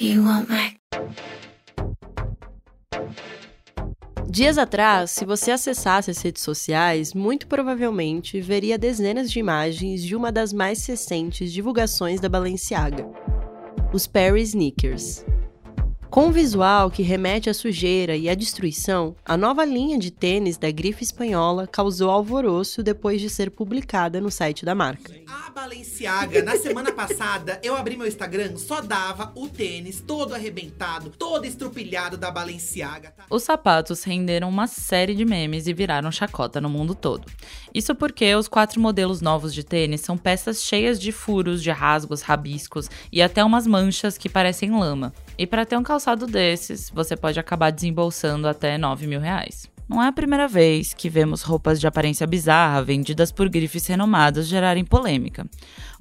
You want my Dias atrás, se você acessasse as redes sociais, muito provavelmente veria dezenas de imagens de uma das mais recentes divulgações da Balenciaga, os Paris Sneakers. Com um visual que remete à sujeira e à destruição, a nova linha de tênis da grife espanhola causou alvoroço depois de ser publicada no site da marca. A Balenciaga, na semana passada, eu abri meu Instagram, só dava o tênis todo arrebentado, todo estrupilhado da Balenciaga. Tá? Os sapatos renderam uma série de memes e viraram chacota no mundo todo. Isso porque os quatro modelos novos de tênis são peças cheias de furos, de rasgos, rabiscos e até umas manchas que parecem lama. E para ter um calçado desses, você pode acabar desembolsando até 9 mil reais. Não é a primeira vez que vemos roupas de aparência bizarra vendidas por grifes renomadas gerarem polêmica.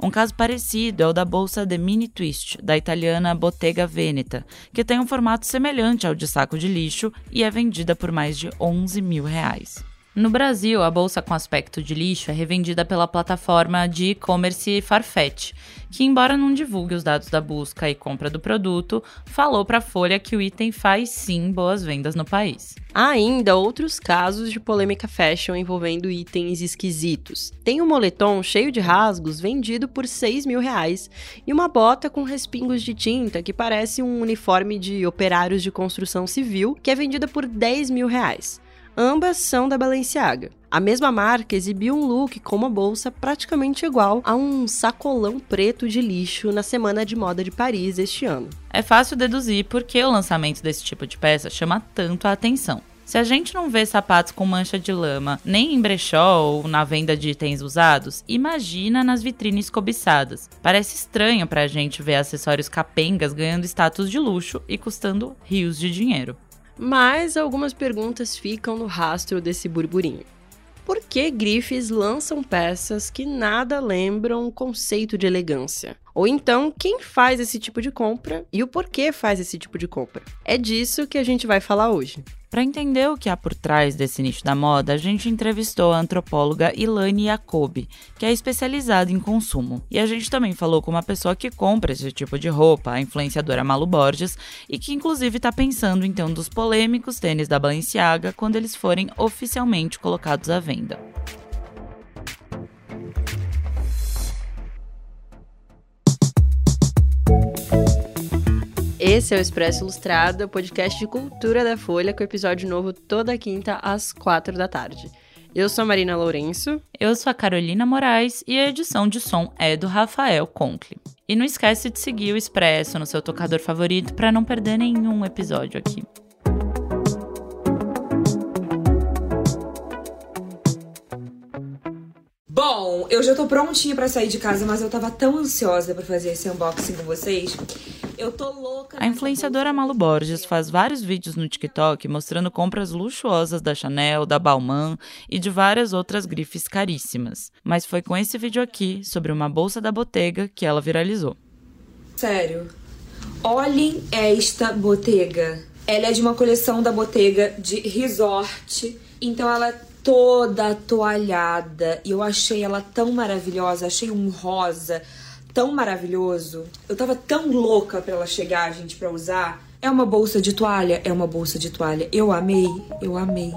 Um caso parecido é o da bolsa The Mini Twist, da italiana Bottega Veneta, que tem um formato semelhante ao de saco de lixo e é vendida por mais de 11 mil reais. No Brasil, a bolsa com aspecto de lixo é revendida pela plataforma de e-commerce Farfetch, que, embora não divulgue os dados da busca e compra do produto, falou para a Folha que o item faz sim boas vendas no país. Há ainda outros casos de polêmica fashion envolvendo itens esquisitos. Tem um moletom cheio de rasgos vendido por 6 mil reais e uma bota com respingos de tinta que parece um uniforme de operários de construção civil que é vendida por 10 mil reais. Ambas são da Balenciaga. A mesma marca exibiu um look com uma bolsa praticamente igual a um sacolão preto de lixo na Semana de Moda de Paris este ano. É fácil deduzir por que o lançamento desse tipo de peça chama tanto a atenção. Se a gente não vê sapatos com mancha de lama nem em brechó ou na venda de itens usados, imagina nas vitrines cobiçadas. Parece estranho pra gente ver acessórios capengas ganhando status de luxo e custando rios de dinheiro. Mas algumas perguntas ficam no rastro desse burburinho. Por que grifes lançam peças que nada lembram o conceito de elegância? Ou então, quem faz esse tipo de compra e o porquê faz esse tipo de compra? É disso que a gente vai falar hoje. Para entender o que há por trás desse nicho da moda, a gente entrevistou a antropóloga Ilane Jacobi, que é especializada em consumo. E a gente também falou com uma pessoa que compra esse tipo de roupa, a influenciadora Malu Borges, e que inclusive está pensando em ter um dos polêmicos tênis da Balenciaga quando eles forem oficialmente colocados à venda. Esse é o Expresso Ilustrado, podcast de cultura da Folha, com episódio novo toda quinta às quatro da tarde. Eu sou a Marina Lourenço. Eu sou a Carolina Moraes e a edição de som é do Rafael Conkle. E não esquece de seguir o Expresso no seu tocador favorito para não perder nenhum episódio aqui. Bom, eu já tô prontinha para sair de casa, mas eu tava tão ansiosa para fazer esse unboxing com vocês eu tô louca. A influenciadora Malu Borges faz vários vídeos no TikTok mostrando compras luxuosas da Chanel, da Balmain e de várias outras grifes caríssimas. Mas foi com esse vídeo aqui, sobre uma bolsa da Bottega, que ela viralizou. Sério. Olhem esta Bottega. Ela é de uma coleção da Bottega de resort. Então ela é toda toalhada. E eu achei ela tão maravilhosa. Achei um rosa tão maravilhoso. Eu tava tão louca para ela chegar, gente, para usar. É uma bolsa de toalha? É uma bolsa de toalha. Eu amei, eu amei.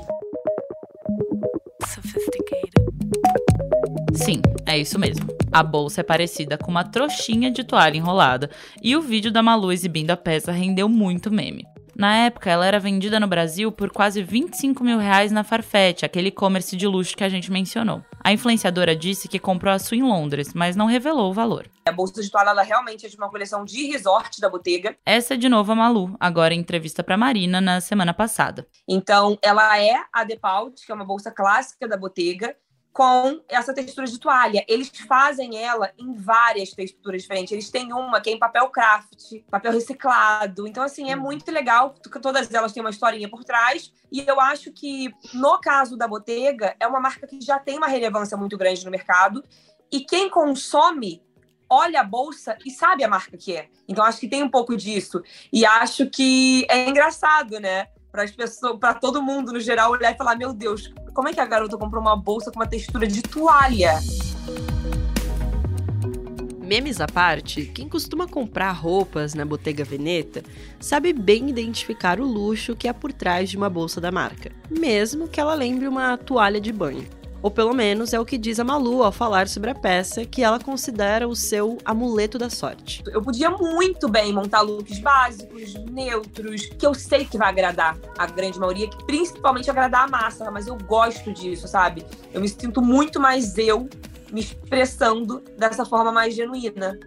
Sim, é isso mesmo. A bolsa é parecida com uma trouxinha de toalha enrolada e o vídeo da Malu exibindo a peça rendeu muito meme. Na época, ela era vendida no Brasil por quase 25 mil reais na Farfetch, aquele e-commerce de luxo que a gente mencionou. A influenciadora disse que comprou a sua em Londres, mas não revelou o valor. A bolsa de toalha realmente é de uma coleção de resort da Bottega. Essa é de novo a Malu, agora em entrevista para Marina na semana passada. Então, ela é a Depault, que é uma bolsa clássica da Bottega, com essa textura de toalha. Eles fazem ela em várias texturas diferentes. Eles têm uma que é em papel craft, papel reciclado. Então, assim, é uhum. muito legal. Todas elas têm uma historinha por trás. E eu acho que, no caso da Bottega, é uma marca que já tem uma relevância muito grande no mercado. E quem consome olha a bolsa e sabe a marca que é. Então, acho que tem um pouco disso. E acho que é engraçado, né? Para as pessoas, para todo mundo no geral olhar e falar: "Meu Deus, como é que a garota comprou uma bolsa com uma textura de toalha?" Memes à parte, quem costuma comprar roupas na Bottega Veneta sabe bem identificar o luxo que há por trás de uma bolsa da marca, mesmo que ela lembre uma toalha de banho. Ou pelo menos é o que diz a Malu ao falar sobre a peça que ela considera o seu amuleto da sorte. Eu podia muito bem montar looks básicos, neutros, que eu sei que vai agradar a grande maioria, que principalmente agradar a massa, mas eu gosto disso, sabe? Eu me sinto muito mais eu me expressando dessa forma mais genuína.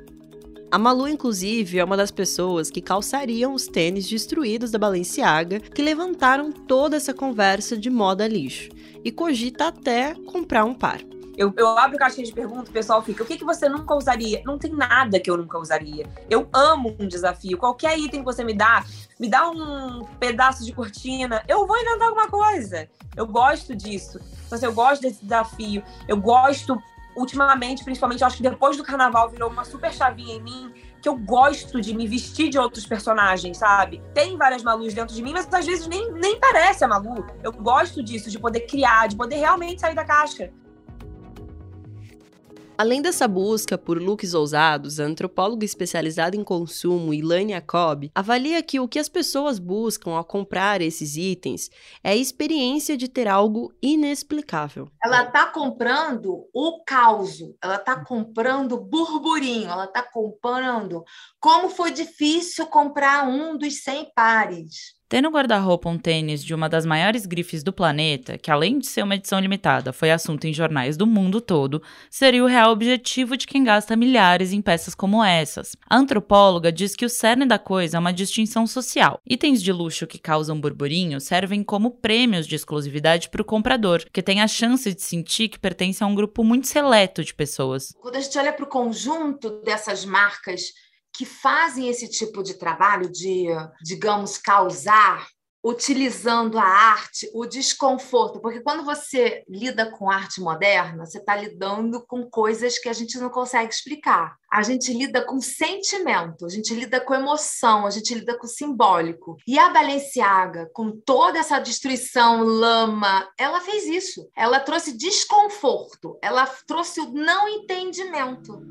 A Malu, inclusive, é uma das pessoas que calçariam os tênis destruídos da Balenciaga, que levantaram toda essa conversa de moda lixo, e cogita até comprar um par. Eu, eu abro caixinha de perguntas, o pessoal fica: o que, que você nunca usaria? Não tem nada que eu nunca usaria. Eu amo um desafio. Qualquer item que você me dá, me dá um pedaço de cortina, eu vou inventar alguma coisa. Eu gosto disso. Então, assim, eu gosto desse desafio. Eu gosto ultimamente, principalmente, eu acho que depois do carnaval virou uma super chavinha em mim que eu gosto de me vestir de outros personagens, sabe? Tem várias Malus dentro de mim, mas às vezes nem, nem parece a Malu. Eu gosto disso, de poder criar, de poder realmente sair da caixa. Além dessa busca por looks ousados, a antropóloga especializada em consumo, Elaine Jacob, avalia que o que as pessoas buscam ao comprar esses itens é a experiência de ter algo inexplicável. Ela está comprando o caos, ela está comprando burburinho, ela está comprando como foi difícil comprar um dos 100 pares. Ter no guarda-roupa um tênis de uma das maiores grifes do planeta, que além de ser uma edição limitada, foi assunto em jornais do mundo todo, seria o real objetivo de quem gasta milhares em peças como essas. A antropóloga diz que o cerne da coisa é uma distinção social. Itens de luxo que causam burburinho servem como prêmios de exclusividade para o comprador, que tem a chance de sentir que pertence a um grupo muito seleto de pessoas. Quando a gente olha para o conjunto dessas marcas que fazem esse tipo de trabalho de, digamos, causar, utilizando a arte, o desconforto, porque quando você lida com arte moderna, você está lidando com coisas que a gente não consegue explicar. A gente lida com sentimento, a gente lida com emoção, a gente lida com simbólico. E a Balenciaga, com toda essa destruição, lama, ela fez isso. Ela trouxe desconforto, ela trouxe o não entendimento.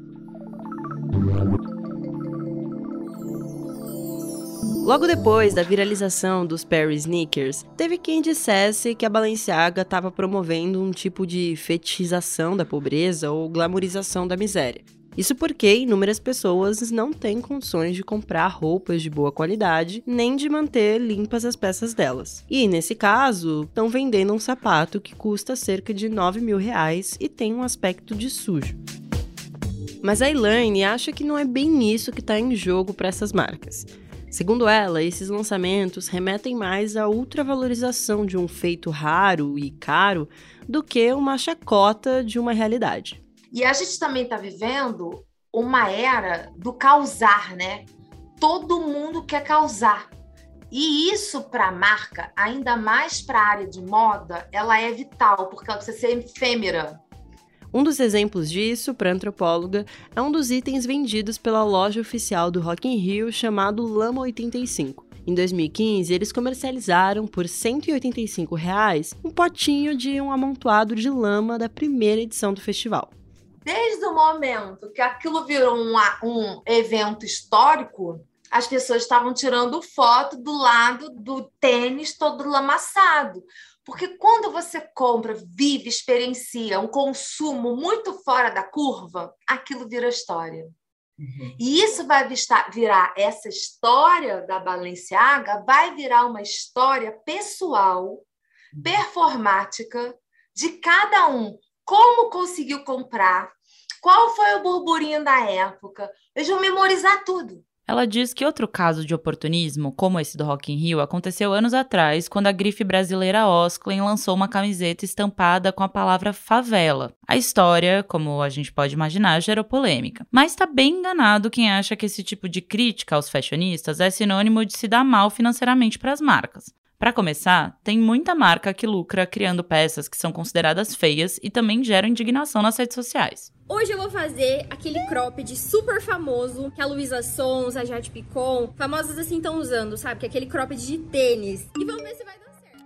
Logo depois da viralização dos Perry Sneakers, teve quem dissesse que a Balenciaga estava promovendo um tipo de fetichização da pobreza ou glamorização da miséria. Isso porque inúmeras pessoas não têm condições de comprar roupas de boa qualidade, nem de manter limpas as peças delas. E nesse caso, estão vendendo um sapato que custa cerca de 9 mil reais e tem um aspecto de sujo. Mas a Elaine acha que não é bem isso que está em jogo para essas marcas. Segundo ela, esses lançamentos remetem mais à ultravalorização de um feito raro e caro do que uma chacota de uma realidade. E a gente também está vivendo uma era do causar, né? Todo mundo quer causar. E isso para a marca, ainda mais para a área de moda, ela é vital, porque ela precisa ser efêmera. Um dos exemplos disso, para a antropóloga, é um dos itens vendidos pela loja oficial do Rock in Rio chamado Lama 85. Em 2015, eles comercializaram por 185 reais um potinho de um amontoado de lama da primeira edição do festival. Desde o momento que aquilo virou um, um evento histórico, as pessoas estavam tirando foto do lado do tênis todo lamaçado. Porque quando você compra, vive, experiencia um consumo muito fora da curva, aquilo vira história. Uhum. E isso vai virar essa história da Balenciaga, vai virar uma história pessoal, uhum. performática de cada um. Como conseguiu comprar? Qual foi o burburinho da época? Eles vão memorizar tudo. Ela diz que outro caso de oportunismo, como esse do Rock in Rio, aconteceu anos atrás, quando a grife brasileira Osklen lançou uma camiseta estampada com a palavra favela. A história, como a gente pode imaginar, gerou polêmica. Mas está bem enganado quem acha que esse tipo de crítica aos fashionistas é sinônimo de se dar mal financeiramente para as marcas. Para começar, tem muita marca que lucra criando peças que são consideradas feias e também geram indignação nas redes sociais. Hoje eu vou fazer aquele cropped super famoso que a Luísa Sons, a Jade Picon, famosas assim estão usando, sabe? Que é aquele cropped de tênis. E vamos ver se vai dar certo.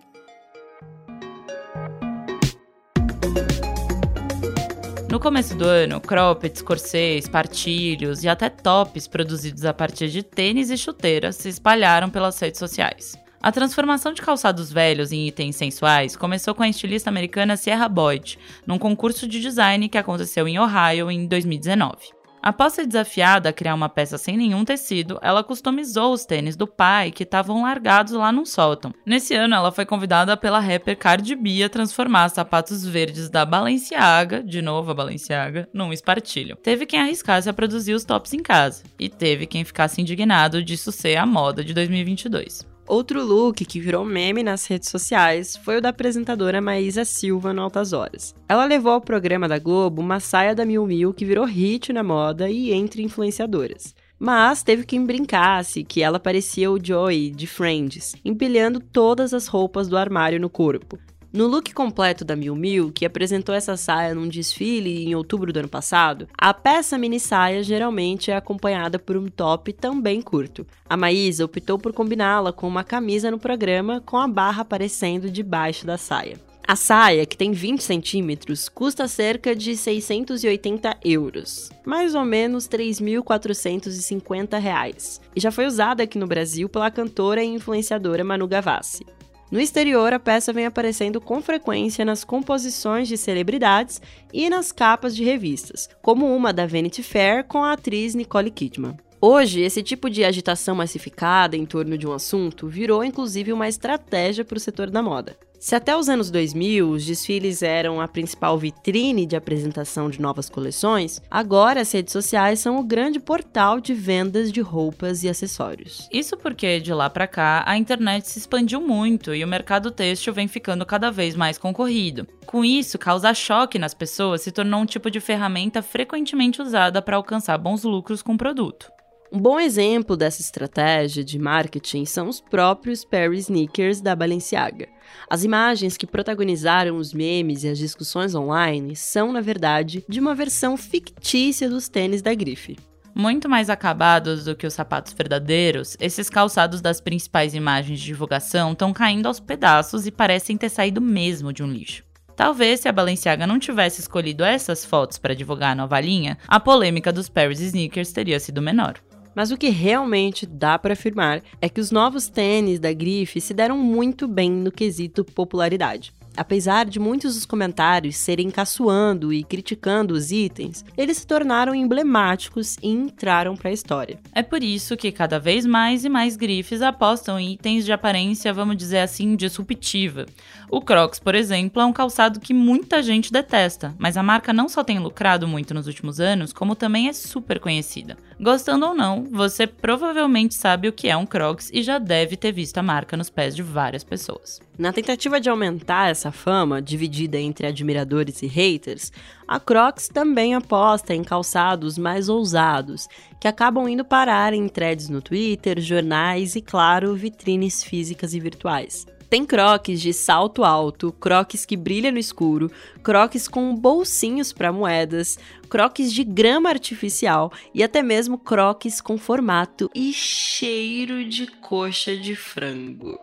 No começo do ano, croppeds, corsês, partilhos e até tops produzidos a partir de tênis e chuteiras se espalharam pelas redes sociais. A transformação de calçados velhos em itens sensuais começou com a estilista americana Sierra Boyd, num concurso de design que aconteceu em Ohio em 2019. Após ser desafiada a criar uma peça sem nenhum tecido, ela customizou os tênis do pai que estavam largados lá num sótão. Nesse ano, ela foi convidada pela rapper Cardi B a transformar sapatos verdes da Balenciaga, de novo a Balenciaga, num espartilho. Teve quem arriscasse a produzir os tops em casa, e teve quem ficasse indignado disso ser a moda de 2022. Outro look que virou meme nas redes sociais foi o da apresentadora Maísa Silva no Altas Horas. Ela levou ao programa da Globo uma saia da Miu Miu que virou hit na moda e entre influenciadoras. Mas teve quem brincasse que ela parecia o Joey de Friends, empilhando todas as roupas do armário no corpo. No look completo da Miu Miu, que apresentou essa saia num desfile em outubro do ano passado, a peça mini saia geralmente é acompanhada por um top também curto. A Maísa optou por combiná-la com uma camisa no programa com a barra aparecendo debaixo da saia. A saia, que tem 20 centímetros, custa cerca de 680 euros, mais ou menos 3.450 reais, e já foi usada aqui no Brasil pela cantora e influenciadora Manu Gavassi. No exterior, a peça vem aparecendo com frequência nas composições de celebridades e nas capas de revistas, como uma da Vanity Fair com a atriz Nicole Kidman. Hoje, esse tipo de agitação massificada em torno de um assunto virou inclusive uma estratégia para o setor da moda. Se até os anos 2000 os desfiles eram a principal vitrine de apresentação de novas coleções, agora as redes sociais são o grande portal de vendas de roupas e acessórios. Isso porque de lá para cá a internet se expandiu muito e o mercado têxtil vem ficando cada vez mais concorrido. Com isso, causar choque nas pessoas se tornou um tipo de ferramenta frequentemente usada para alcançar bons lucros com o produto. Um bom exemplo dessa estratégia de marketing são os próprios Perry Sneakers da Balenciaga. As imagens que protagonizaram os memes e as discussões online são, na verdade, de uma versão fictícia dos tênis da grife. Muito mais acabados do que os sapatos verdadeiros, esses calçados das principais imagens de divulgação estão caindo aos pedaços e parecem ter saído mesmo de um lixo. Talvez se a Balenciaga não tivesse escolhido essas fotos para divulgar a nova linha, a polêmica dos Paris Sneakers teria sido menor. Mas o que realmente dá para afirmar é que os novos tênis da grife se deram muito bem no quesito popularidade. Apesar de muitos dos comentários serem caçoando e criticando os itens, eles se tornaram emblemáticos e entraram para a história. É por isso que cada vez mais e mais grifes apostam em itens de aparência, vamos dizer assim, disruptiva. O Crocs, por exemplo, é um calçado que muita gente detesta, mas a marca não só tem lucrado muito nos últimos anos, como também é super conhecida. Gostando ou não, você provavelmente sabe o que é um Crocs e já deve ter visto a marca nos pés de várias pessoas. Na tentativa de aumentar essa fama, dividida entre admiradores e haters, a Crocs também aposta em calçados mais ousados, que acabam indo parar em threads no Twitter, jornais e, claro, vitrines físicas e virtuais. Tem croques de salto alto, croques que brilha no escuro, croques com bolsinhos para moedas, croques de grama artificial e até mesmo croques com formato e cheiro de coxa de frango.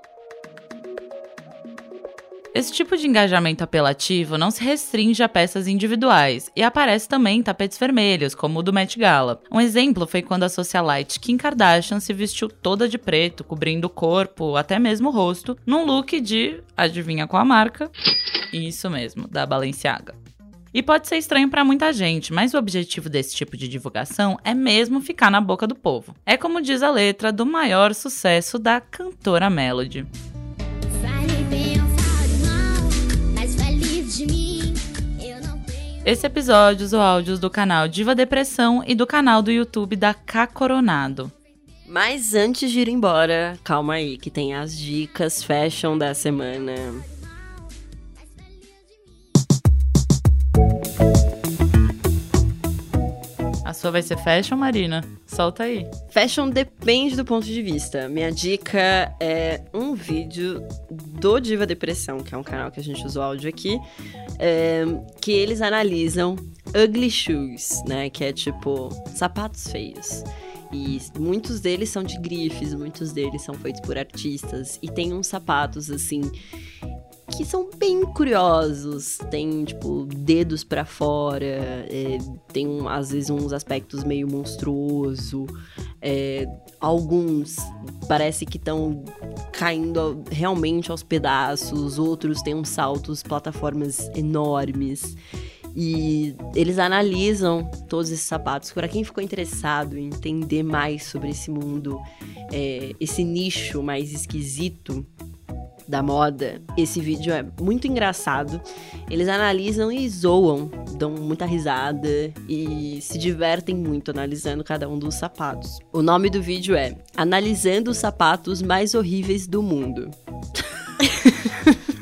Esse tipo de engajamento apelativo não se restringe a peças individuais e aparece também em tapetes vermelhos, como o do Met Gala. Um exemplo foi quando a socialite Kim Kardashian se vestiu toda de preto, cobrindo o corpo, até mesmo o rosto, num look de, adivinha qual a marca? Isso mesmo, da Balenciaga. E pode ser estranho para muita gente, mas o objetivo desse tipo de divulgação é mesmo ficar na boca do povo. É como diz a letra do maior sucesso da cantora Melody. Esse episódio usou áudios do canal Diva Depressão e do canal do YouTube da K Coronado. Mas antes de ir embora, calma aí, que tem as dicas fashion da semana. A sua vai ser fashion, Marina? Solta aí. Fashion depende do ponto de vista. Minha dica é um vídeo do Diva Depressão, que é um canal que a gente usa o áudio aqui, é, que eles analisam ugly shoes, né? Que é tipo sapatos feios. E muitos deles são de grifes, muitos deles são feitos por artistas. E tem uns sapatos assim que são bem curiosos. Tem, tipo, dedos para fora, é, tem às vezes uns aspectos meio monstruoso. É, alguns parece que estão caindo realmente aos pedaços, outros têm uns saltos, plataformas enormes. E eles analisam todos esses sapatos. Para quem ficou interessado em entender mais sobre esse mundo, é, esse nicho mais esquisito da moda, esse vídeo é muito engraçado. Eles analisam e zoam, dão muita risada e se divertem muito analisando cada um dos sapatos. O nome do vídeo é Analisando os sapatos mais horríveis do mundo.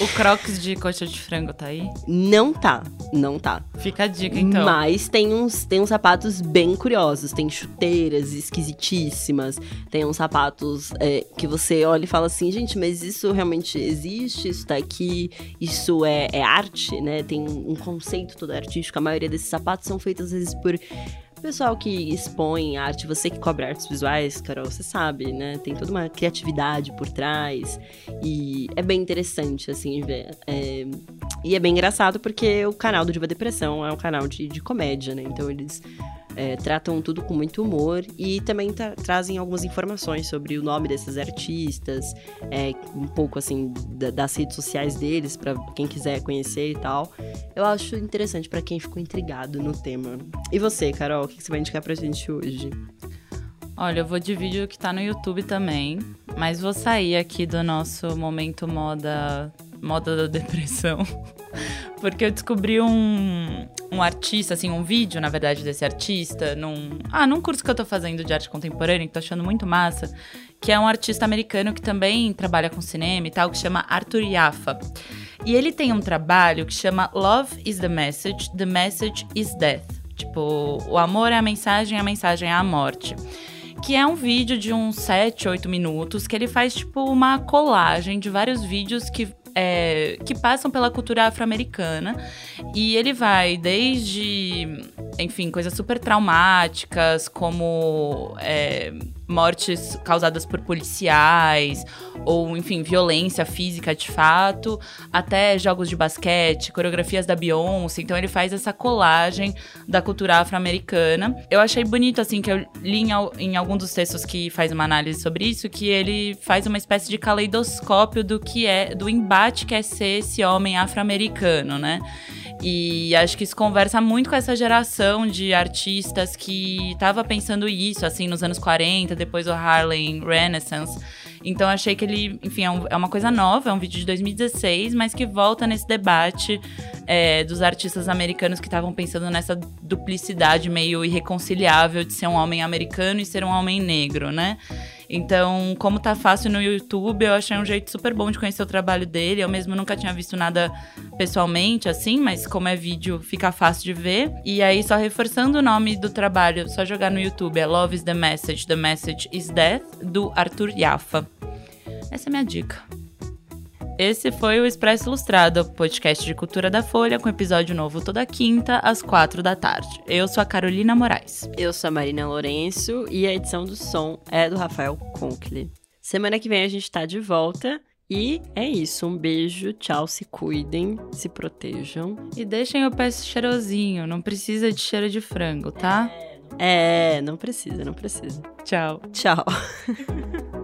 O Crocs de coxa de frango tá aí? Não tá, não tá. Fica a dica, então. Mas tem uns, tem uns sapatos bem curiosos. Tem chuteiras esquisitíssimas. Tem uns sapatos é, que você olha e fala assim, gente, mas isso realmente existe? Isso tá aqui? Isso é, é arte, né? Tem um conceito todo artístico. A maioria desses sapatos são feitos, às vezes, por pessoal que expõe arte, você que cobre artes visuais, Carol, você sabe, né? Tem toda uma criatividade por trás. E é bem interessante, assim, ver. É... E é bem engraçado porque o canal do Diva Depressão é um canal de, de comédia, né? Então eles é, tratam tudo com muito humor e também tra trazem algumas informações sobre o nome desses artistas, é, um pouco assim da, das redes sociais deles para quem quiser conhecer e tal. Eu acho interessante para quem ficou intrigado no tema. E você, Carol, o que você vai indicar pra gente hoje? Olha, eu vou de vídeo que tá no YouTube também, mas vou sair aqui do nosso momento moda moda da depressão. Porque eu descobri um, um artista, assim, um vídeo, na verdade, desse artista, num. Ah, num curso que eu tô fazendo de arte contemporânea, que tô achando muito massa, que é um artista americano que também trabalha com cinema e tal, que chama Arthur Jaffa. E ele tem um trabalho que chama Love is the Message, The Message is Death. Tipo, o amor é a mensagem, a mensagem é a morte que é um vídeo de uns 7, 8 minutos, que ele faz tipo uma colagem de vários vídeos que é, que passam pela cultura afro-americana. E ele vai desde, enfim, coisas super traumáticas, como é, mortes causadas por policiais, ou, enfim, violência física de fato, até jogos de basquete, coreografias da Beyoncé. Então ele faz essa colagem da cultura afro-americana. Eu achei bonito, assim, que eu li em, em algum dos textos que faz uma análise sobre isso, que ele faz uma espécie de caleidoscópio do que é, do embate que é ser esse homem afro-americano, né? E acho que isso conversa muito com essa geração de artistas que estava pensando isso, assim, nos anos 40, depois o Harlem Renaissance. Então achei que ele, enfim, é, um, é, uma coisa nova, é um vídeo de 2016, mas que volta nesse debate é, dos artistas americanos que estavam pensando nessa duplicidade meio irreconciliável de ser um homem americano e ser um homem negro, né? Então, como tá fácil no YouTube, eu achei um jeito super bom de conhecer o trabalho dele. Eu mesmo nunca tinha visto nada pessoalmente, assim, mas como é vídeo, fica fácil de ver. E aí, só reforçando o nome do trabalho, só jogar no YouTube, é Love is the Message, The Message is Death, do Arthur Jaffa. Essa é a minha dica. Esse foi o Expresso Ilustrado, podcast de cultura da Folha, com episódio novo toda quinta, às quatro da tarde. Eu sou a Carolina Moraes. Eu sou a Marina Lourenço e a edição do som é do Rafael Conkle. Semana que vem a gente tá de volta. E é isso, um beijo, tchau, se cuidem, se protejam. E deixem o pé cheirosinho, não precisa de cheiro de frango, tá? É, não precisa, não precisa. Tchau. Tchau.